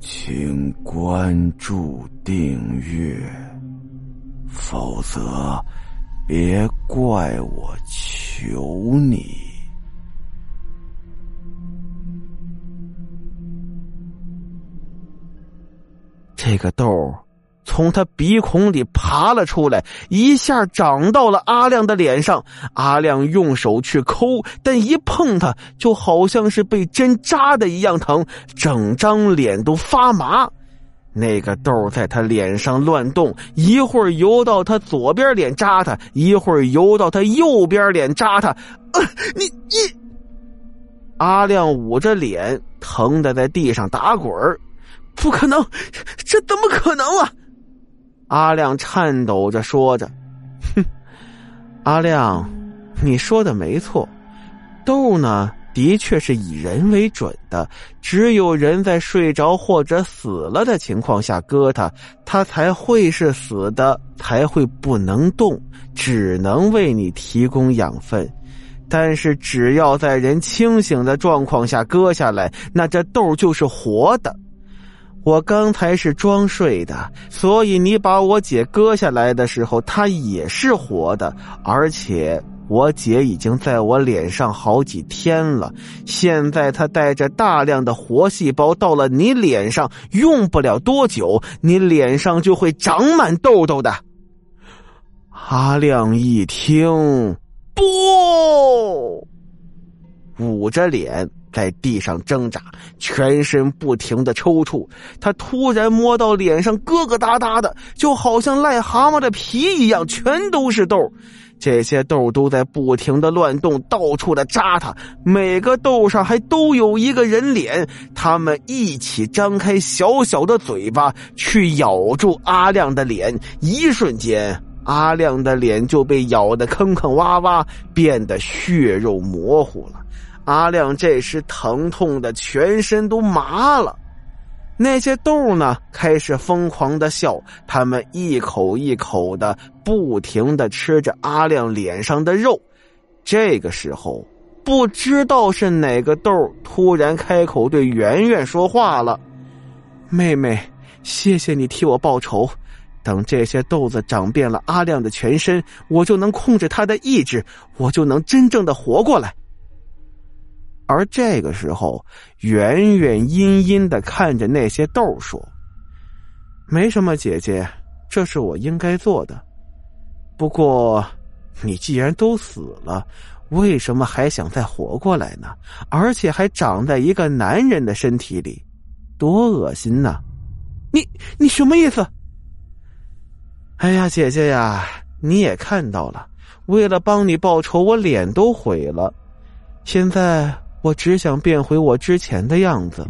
请关注订阅，否则别怪我求你。这个豆儿从他鼻孔里爬了出来，一下长到了阿亮的脸上。阿亮用手去抠，但一碰它，就好像是被针扎的一样疼，整张脸都发麻。那个豆在他脸上乱动，一会儿游到他左边脸扎他，一会儿游到他右边脸扎他。呃，你你！阿亮捂着脸，疼的在地上打滚不可能，这怎么可能啊！阿亮颤抖着说着：“哼，阿亮，你说的没错，豆呢的确是以人为准的，只有人在睡着或者死了的情况下割它，它才会是死的，才会不能动，只能为你提供养分。但是只要在人清醒的状况下割下来，那这豆就是活的。”我刚才是装睡的，所以你把我姐割下来的时候，她也是活的，而且我姐已经在我脸上好几天了。现在她带着大量的活细胞到了你脸上，用不了多久，你脸上就会长满痘痘的。阿亮一听，不，捂着脸。在地上挣扎，全身不停的抽搐。他突然摸到脸上疙疙瘩瘩的，就好像癞蛤蟆的皮一样，全都是痘。这些痘都在不停的乱动，到处的扎他。每个痘上还都有一个人脸，他们一起张开小小的嘴巴去咬住阿亮的脸。一瞬间，阿亮的脸就被咬得坑坑洼洼，变得血肉模糊了。阿亮这时疼痛的全身都麻了，那些豆呢开始疯狂的笑，他们一口一口的不停的吃着阿亮脸上的肉。这个时候，不知道是哪个豆突然开口对圆圆说话了：“妹妹，谢谢你替我报仇。等这些豆子长遍了阿亮的全身，我就能控制他的意志，我就能真正的活过来。”而这个时候，圆圆阴阴的看着那些豆说：“没什么，姐姐，这是我应该做的。不过，你既然都死了，为什么还想再活过来呢？而且还长在一个男人的身体里，多恶心呐！你你什么意思？哎呀，姐姐呀，你也看到了，为了帮你报仇，我脸都毁了，现在。”我只想变回我之前的样子。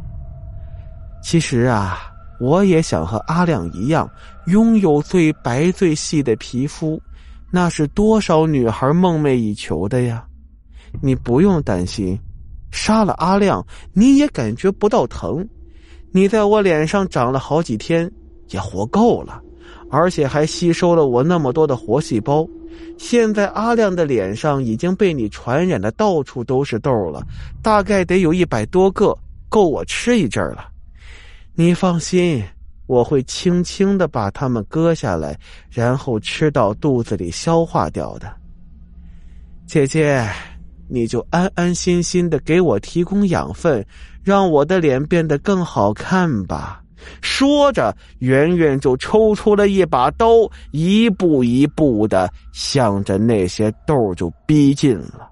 其实啊，我也想和阿亮一样，拥有最白最细的皮肤，那是多少女孩梦寐以求的呀！你不用担心，杀了阿亮你也感觉不到疼。你在我脸上长了好几天，也活够了，而且还吸收了我那么多的活细胞。现在阿亮的脸上已经被你传染的到处都是痘了，大概得有一百多个，够我吃一阵了。你放心，我会轻轻的把它们割下来，然后吃到肚子里消化掉的。姐姐，你就安安心心的给我提供养分，让我的脸变得更好看吧。说着，圆圆就抽出了一把刀，一步一步的向着那些豆就逼近了。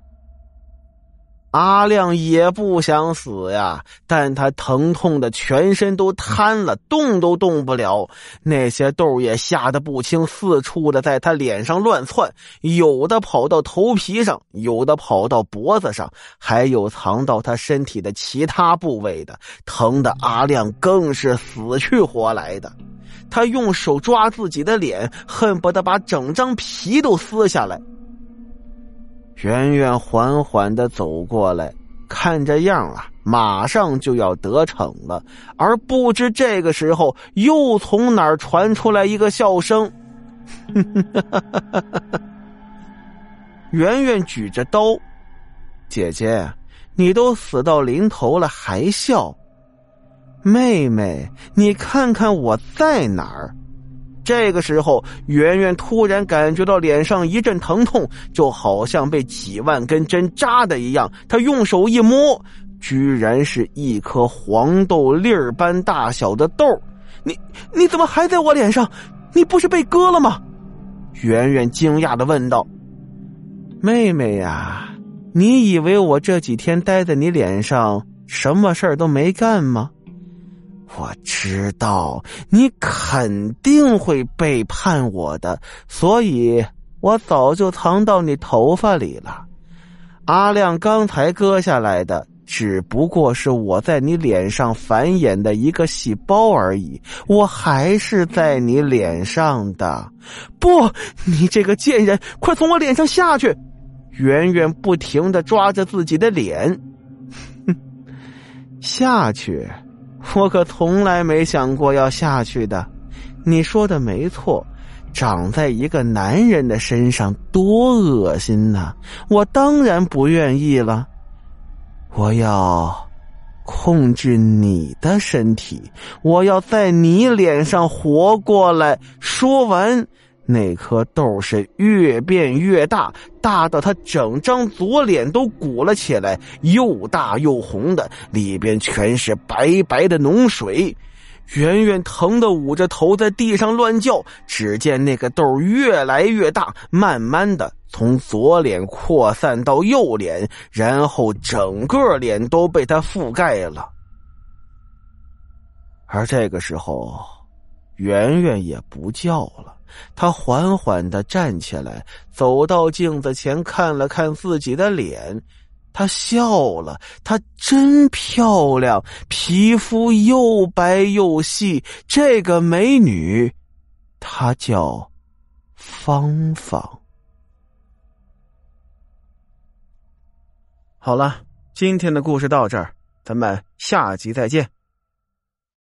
阿亮也不想死呀，但他疼痛的全身都瘫了，动都动不了。那些豆也吓得不轻，四处的在他脸上乱窜，有的跑到头皮上，有的跑到脖子上，还有藏到他身体的其他部位的，疼的阿亮更是死去活来的。他用手抓自己的脸，恨不得把整张皮都撕下来。圆圆缓缓的走过来，看这样啊，马上就要得逞了。而不知这个时候，又从哪儿传出来一个笑声。圆圆举着刀，姐姐，你都死到临头了还笑？妹妹，你看看我在哪儿？这个时候，圆圆突然感觉到脸上一阵疼痛，就好像被几万根针扎的一样。她用手一摸，居然是一颗黄豆粒儿般大小的豆。你你怎么还在我脸上？你不是被割了吗？圆圆惊讶的问道：“妹妹呀，你以为我这几天待在你脸上，什么事儿都没干吗？”我知道你肯定会背叛我的，所以我早就藏到你头发里了。阿亮刚才割下来的，只不过是我在你脸上繁衍的一个细胞而已。我还是在你脸上的。不，你这个贱人，快从我脸上下去！圆圆不停的抓着自己的脸，哼，下去。我可从来没想过要下去的，你说的没错，长在一个男人的身上多恶心呐！我当然不愿意了。我要控制你的身体，我要在你脸上活过来。说完。那颗豆是越变越大，大到他整张左脸都鼓了起来，又大又红的，里边全是白白的脓水。圆圆疼得捂着头在地上乱叫。只见那个豆越来越大，慢慢的从左脸扩散到右脸，然后整个脸都被它覆盖了。而这个时候，圆圆也不叫了。他缓缓的站起来，走到镜子前，看了看自己的脸，他笑了。她真漂亮，皮肤又白又细。这个美女，她叫芳芳。好了，今天的故事到这儿，咱们下集再见。